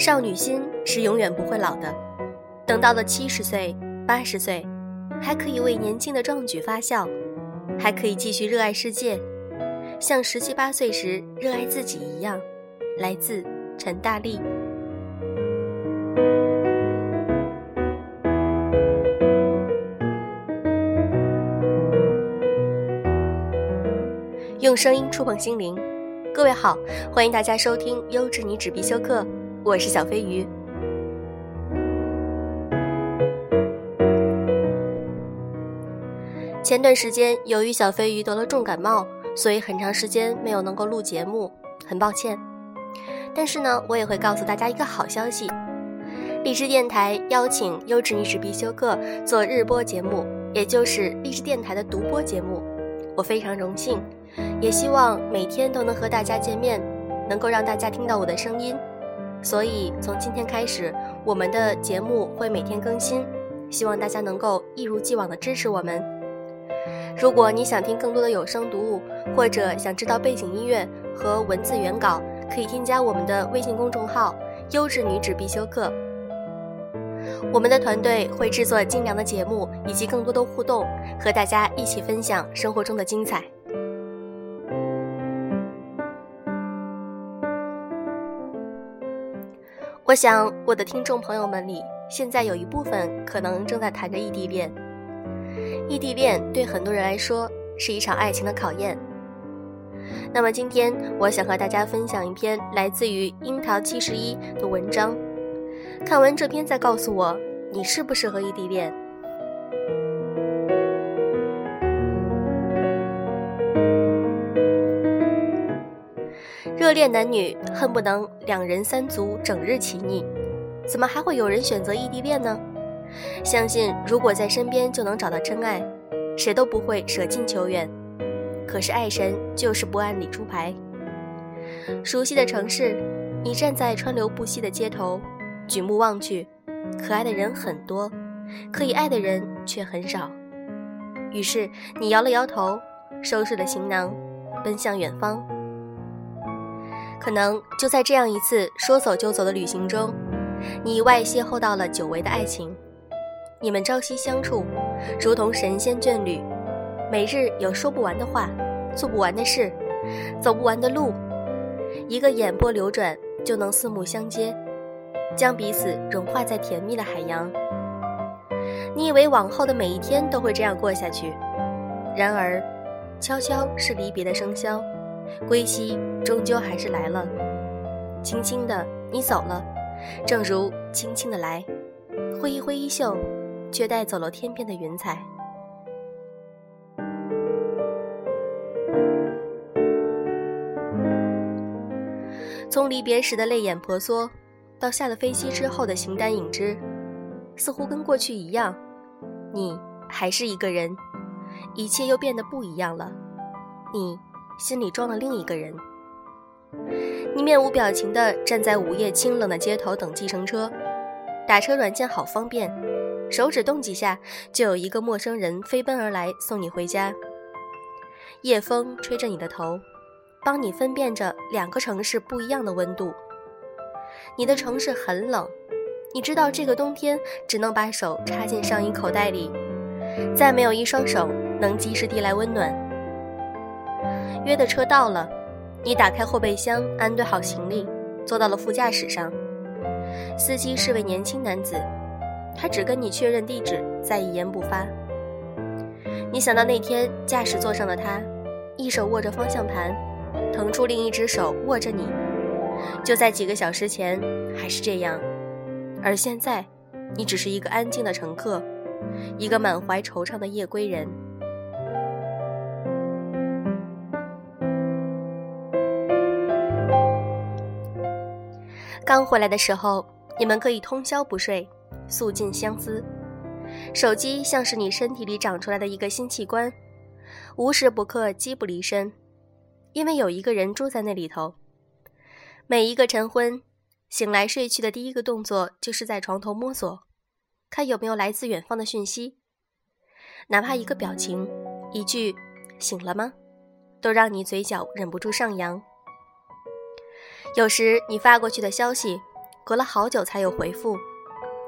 少女心是永远不会老的，等到了七十岁、八十岁，还可以为年轻的壮举发笑，还可以继续热爱世界，像十七八岁时热爱自己一样。来自陈大力。用声音触碰心灵，各位好，欢迎大家收听优质女纸必修课，我是小飞鱼。前段时间由于小飞鱼得了重感冒，所以很长时间没有能够录节目，很抱歉。但是呢，我也会告诉大家一个好消息，励志电台邀请优质女纸必修课做日播节目，也就是励志电台的独播节目，我非常荣幸。也希望每天都能和大家见面，能够让大家听到我的声音。所以从今天开始，我们的节目会每天更新，希望大家能够一如既往的支持我们。如果你想听更多的有声读物，或者想知道背景音乐和文字原稿，可以添加我们的微信公众号“优质女纸必修课”。我们的团队会制作精良的节目，以及更多的互动，和大家一起分享生活中的精彩。我想，我的听众朋友们里，现在有一部分可能正在谈着异地恋。异地恋对很多人来说是一场爱情的考验。那么今天，我想和大家分享一篇来自于樱桃七十一的文章。看完这篇，再告诉我你适不适合异地恋。热恋男女恨不能两人三足整日亲昵，怎么还会有人选择异地恋呢？相信如果在身边就能找到真爱，谁都不会舍近求远。可是爱神就是不按理出牌。熟悉的城市，你站在川流不息的街头，举目望去，可爱的人很多，可以爱的人却很少。于是你摇了摇头，收拾了行囊，奔向远方。可能就在这样一次说走就走的旅行中，你意外邂逅到了久违的爱情。你们朝夕相处，如同神仙眷侣，每日有说不完的话，做不完的事，走不完的路。一个眼波流转就能四目相接，将彼此融化在甜蜜的海洋。你以为往后的每一天都会这样过下去，然而，悄悄是离别的笙箫。归期终究还是来了，轻轻的你走了，正如轻轻的来，挥一挥衣袖，却带走了天边的云彩。从离别时的泪眼婆娑，到下了飞机之后的形单影只，似乎跟过去一样，你还是一个人，一切又变得不一样了，你。心里装了另一个人。你面无表情地站在午夜清冷的街头等计程车，打车软件好方便，手指动几下就有一个陌生人飞奔而来送你回家。夜风吹着你的头，帮你分辨着两个城市不一样的温度。你的城市很冷，你知道这个冬天只能把手插进上衣口袋里，再没有一双手能及时递来温暖。约的车到了，你打开后备箱，安顿好行李，坐到了副驾驶上。司机是位年轻男子，他只跟你确认地址，再一言不发。你想到那天驾驶座上的他，一手握着方向盘，腾出另一只手握着你，就在几个小时前还是这样，而现在，你只是一个安静的乘客，一个满怀惆怅的夜归人。刚回来的时候，你们可以通宵不睡，诉尽相思。手机像是你身体里长出来的一个新器官，无时不刻机不离身，因为有一个人住在那里头。每一个晨昏，醒来睡去的第一个动作就是在床头摸索，看有没有来自远方的讯息。哪怕一个表情，一句“醒了吗”，都让你嘴角忍不住上扬。有时你发过去的消息，隔了好久才有回复，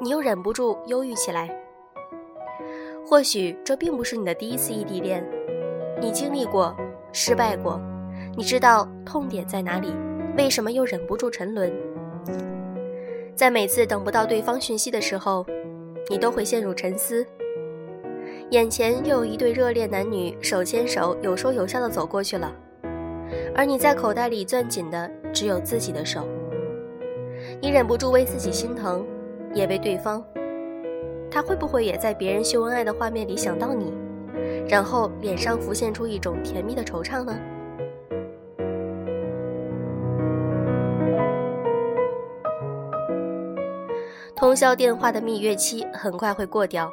你又忍不住忧郁起来。或许这并不是你的第一次异地恋，你经历过，失败过，你知道痛点在哪里，为什么又忍不住沉沦？在每次等不到对方讯息的时候，你都会陷入沉思。眼前又有一对热恋男女手牵手、有说有笑的走过去了，而你在口袋里攥紧的只有自己的手。你忍不住为自己心疼，也为对方。他会不会也在别人秀恩爱的画面里想到你，然后脸上浮现出一种甜蜜的惆怅呢？通宵电话的蜜月期很快会过掉，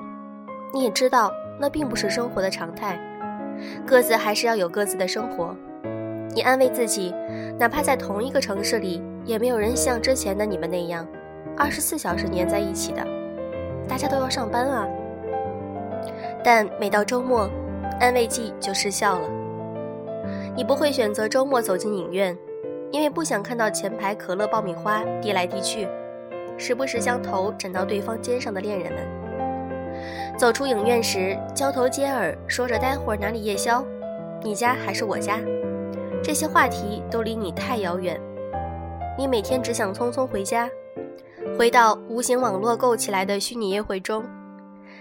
你也知道那并不是生活的常态，各自还是要有各自的生活。你安慰自己，哪怕在同一个城市里，也没有人像之前的你们那样，二十四小时黏在一起的，大家都要上班啊。但每到周末，安慰剂就失效了。你不会选择周末走进影院，因为不想看到前排可乐爆米花递来递去。时不时将头枕到对方肩上的恋人们，走出影院时交头接耳，说着待会儿哪里夜宵，你家还是我家，这些话题都离你太遥远。你每天只想匆匆回家，回到无形网络构起来的虚拟约会中，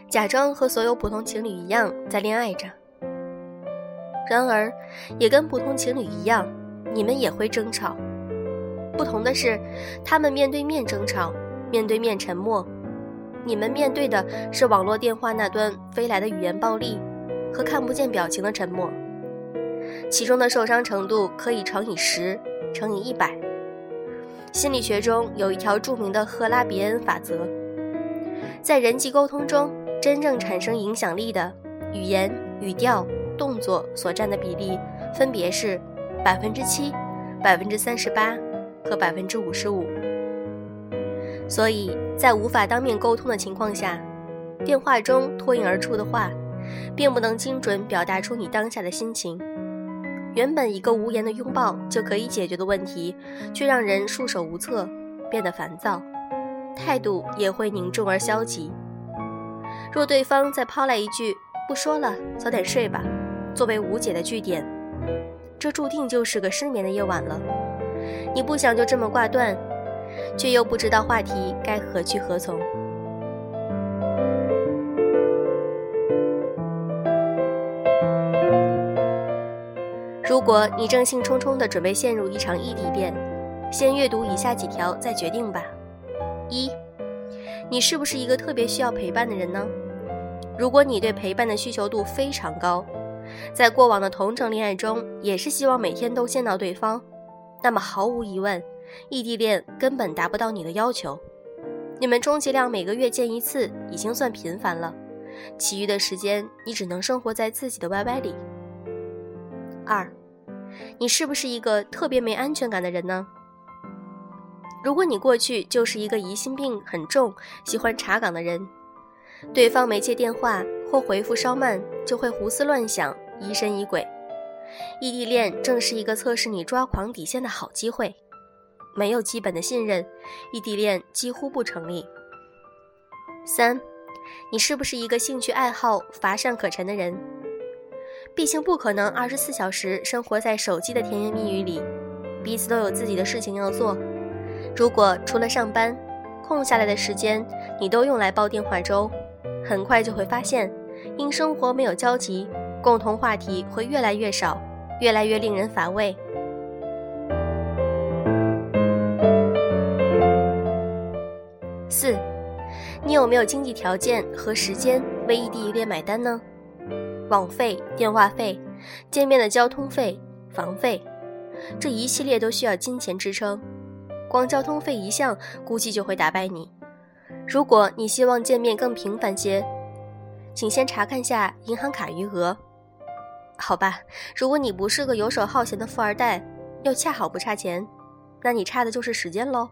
假装和所有普通情侣一样在恋爱着。然而，也跟普通情侣一样，你们也会争吵，不同的是，他们面对面争吵。面对面沉默，你们面对的是网络电话那端飞来的语言暴力和看不见表情的沉默，其中的受伤程度可以乘以十，乘以一百。心理学中有一条著名的赫拉别恩法则，在人际沟通中，真正产生影响力的语言、语调、动作所占的比例分别是百分之七、百分之三十八和百分之五十五。所以在无法当面沟通的情况下，电话中脱颖而出的话，并不能精准表达出你当下的心情。原本一个无言的拥抱就可以解决的问题，却让人束手无策，变得烦躁，态度也会凝重而消极。若对方再抛来一句“不说了，早点睡吧”，作为无解的句点，这注定就是个失眠的夜晚了。你不想就这么挂断？却又不知道话题该何去何从。如果你正兴冲冲地准备陷入一场异地恋，先阅读以下几条再决定吧。一，你是不是一个特别需要陪伴的人呢？如果你对陪伴的需求度非常高，在过往的同城恋爱中也是希望每天都见到对方，那么毫无疑问。异地恋根本达不到你的要求，你们充其量每个月见一次，已经算频繁了。其余的时间，你只能生活在自己的 YY 里。二，你是不是一个特别没安全感的人呢？如果你过去就是一个疑心病很重、喜欢查岗的人，对方没接电话或回复稍慢，就会胡思乱想、疑神疑鬼。异地恋正是一个测试你抓狂底线的好机会。没有基本的信任，异地恋几乎不成立。三，你是不是一个兴趣爱好乏善可陈的人？毕竟不可能二十四小时生活在手机的甜言蜜语里，彼此都有自己的事情要做。如果除了上班，空下来的时间你都用来煲电话粥，很快就会发现，因生活没有交集，共同话题会越来越少，越来越令人乏味。四，你有没有经济条件和时间为异地恋买单呢？网费、电话费、见面的交通费、房费，这一系列都需要金钱支撑。光交通费一项，估计就会打败你。如果你希望见面更频繁些，请先查看下银行卡余额。好吧，如果你不是个游手好闲的富二代，又恰好不差钱，那你差的就是时间喽。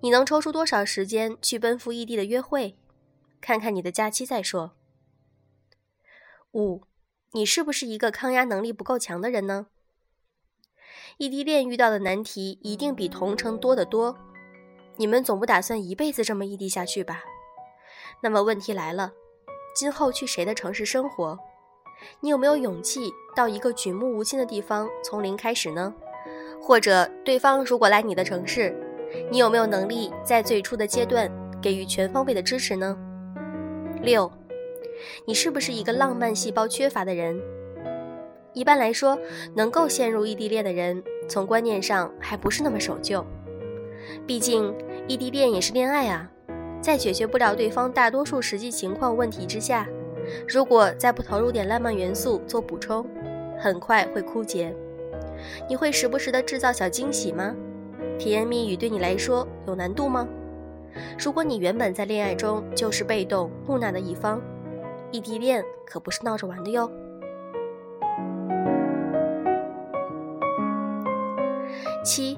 你能抽出多少时间去奔赴异地的约会？看看你的假期再说。五，你是不是一个抗压能力不够强的人呢？异地恋遇到的难题一定比同城多得多。你们总不打算一辈子这么异地下去吧？那么问题来了，今后去谁的城市生活？你有没有勇气到一个举目无亲的地方从零开始呢？或者对方如果来你的城市，你有没有能力在最初的阶段给予全方位的支持呢？六，你是不是一个浪漫细胞缺乏的人？一般来说，能够陷入异地恋的人，从观念上还不是那么守旧。毕竟，异地恋也是恋爱啊，在解决不了对方大多数实际情况问题之下，如果再不投入点浪漫元素做补充，很快会枯竭。你会时不时的制造小惊喜吗？甜言蜜语对你来说有难度吗？如果你原本在恋爱中就是被动木讷的一方，异地恋可不是闹着玩的哟。七，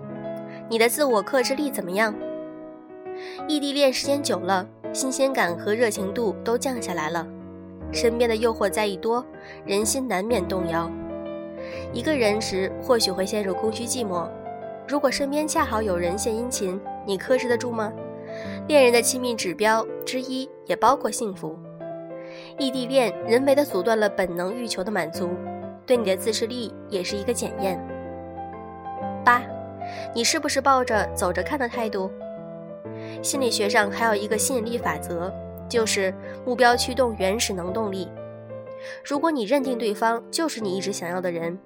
你的自我克制力怎么样？异地恋时间久了，新鲜感和热情度都降下来了，身边的诱惑再一多，人心难免动摇。一个人时或许会陷入空虚寂寞，如果身边恰好有人献殷勤，你克制得住吗？恋人的亲密指标之一也包括幸福。异地恋人为的阻断了本能欲求的满足，对你的自制力也是一个检验。八。你是不是抱着走着看的态度？心理学上还有一个吸引力法则，就是目标驱动原始能动力。如果你认定对方就是你一直想要的人，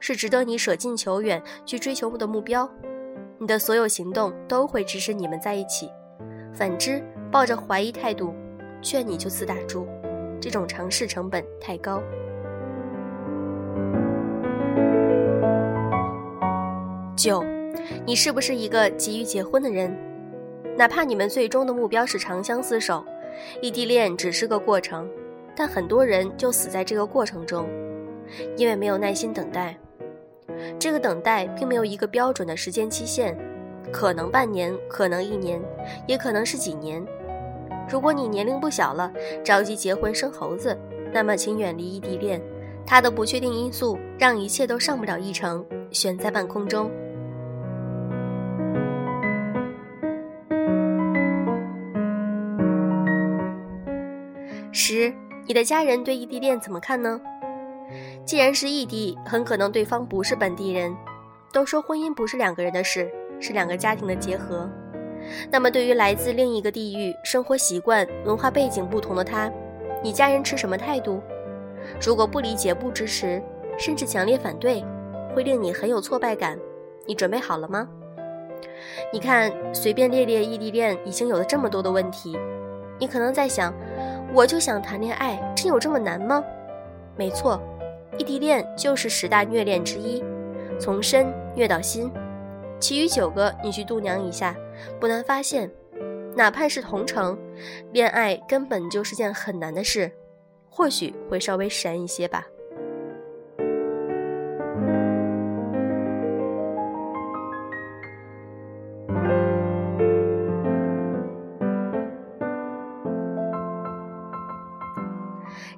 是值得你舍近求远去追求的目标，你的所有行动都会支持你们在一起。反之，抱着怀疑态度，劝你就此打住，这种尝试成本太高。九。你是不是一个急于结婚的人？哪怕你们最终的目标是长相厮守，异地恋只是个过程，但很多人就死在这个过程中，因为没有耐心等待。这个等待并没有一个标准的时间期限，可能半年，可能一年，也可能是几年。如果你年龄不小了，着急结婚生猴子，那么请远离异地恋，它的不确定因素让一切都上不了一程，悬在半空中。十，你的家人对异地恋怎么看呢？既然是异地，很可能对方不是本地人。都说婚姻不是两个人的事，是两个家庭的结合。那么，对于来自另一个地域、生活习惯、文化背景不同的他，你家人持什么态度？如果不理解、不支持，甚至强烈反对，会令你很有挫败感。你准备好了吗？你看，随便列列异地恋已经有了这么多的问题，你可能在想。我就想谈恋爱，真有这么难吗？没错，异地恋就是十大虐恋之一，从身虐到心。其余九个你去度娘一下，不难发现，哪怕是同城，恋爱根本就是件很难的事，或许会稍微闪一些吧。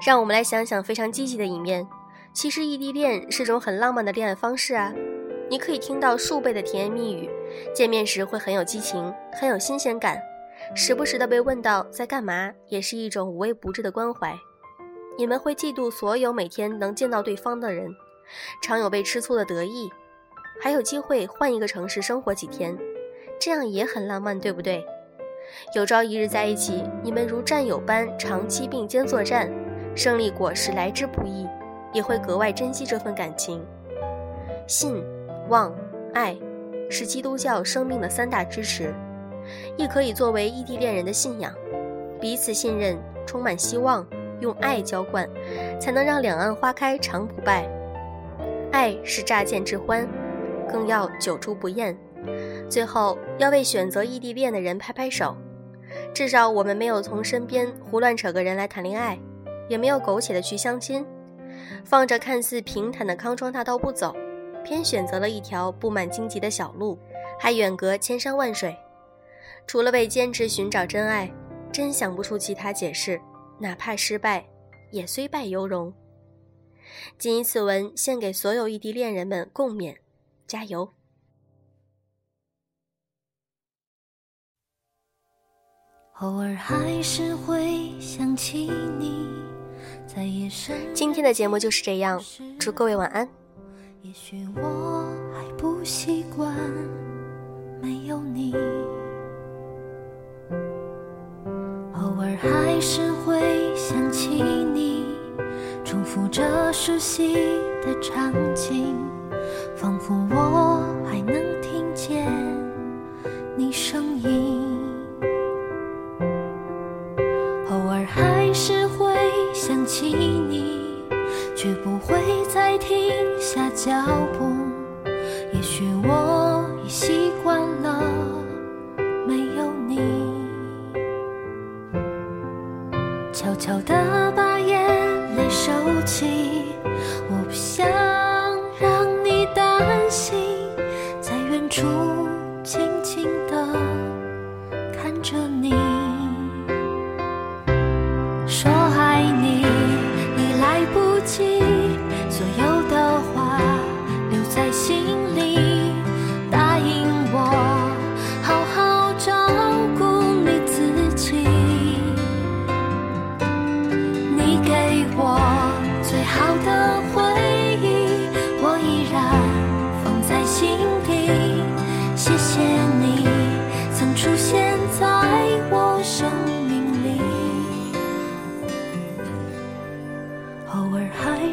让我们来想想非常积极的一面。其实异地恋是种很浪漫的恋爱方式啊！你可以听到数倍的甜言蜜语，见面时会很有激情，很有新鲜感，时不时的被问到在干嘛，也是一种无微不至的关怀。你们会嫉妒所有每天能见到对方的人，常有被吃醋的得意，还有机会换一个城市生活几天，这样也很浪漫，对不对？有朝一日在一起，你们如战友般长期并肩作战。胜利果实来之不易，也会格外珍惜这份感情。信、望、爱，是基督教生命的三大支持，亦可以作为异地恋人的信仰。彼此信任，充满希望，用爱浇灌，才能让两岸花开常不败。爱是乍见之欢，更要久处不厌。最后，要为选择异地恋的人拍拍手，至少我们没有从身边胡乱扯个人来谈恋爱。也没有苟且的去相亲，放着看似平坦的康庄大道不走，偏选择了一条布满荆棘的小路，还远隔千山万水。除了为坚持寻找真爱，真想不出其他解释。哪怕失败，也虽败犹荣。谨以此文献给所有异地恋人们共勉，加油！偶尔还是会想起你，在夜深。今天的节目就是这样，祝各位晚安。也许我还不习惯没有你，偶尔还是会想起你，重复着熟悉的场景，仿佛我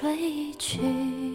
睡去。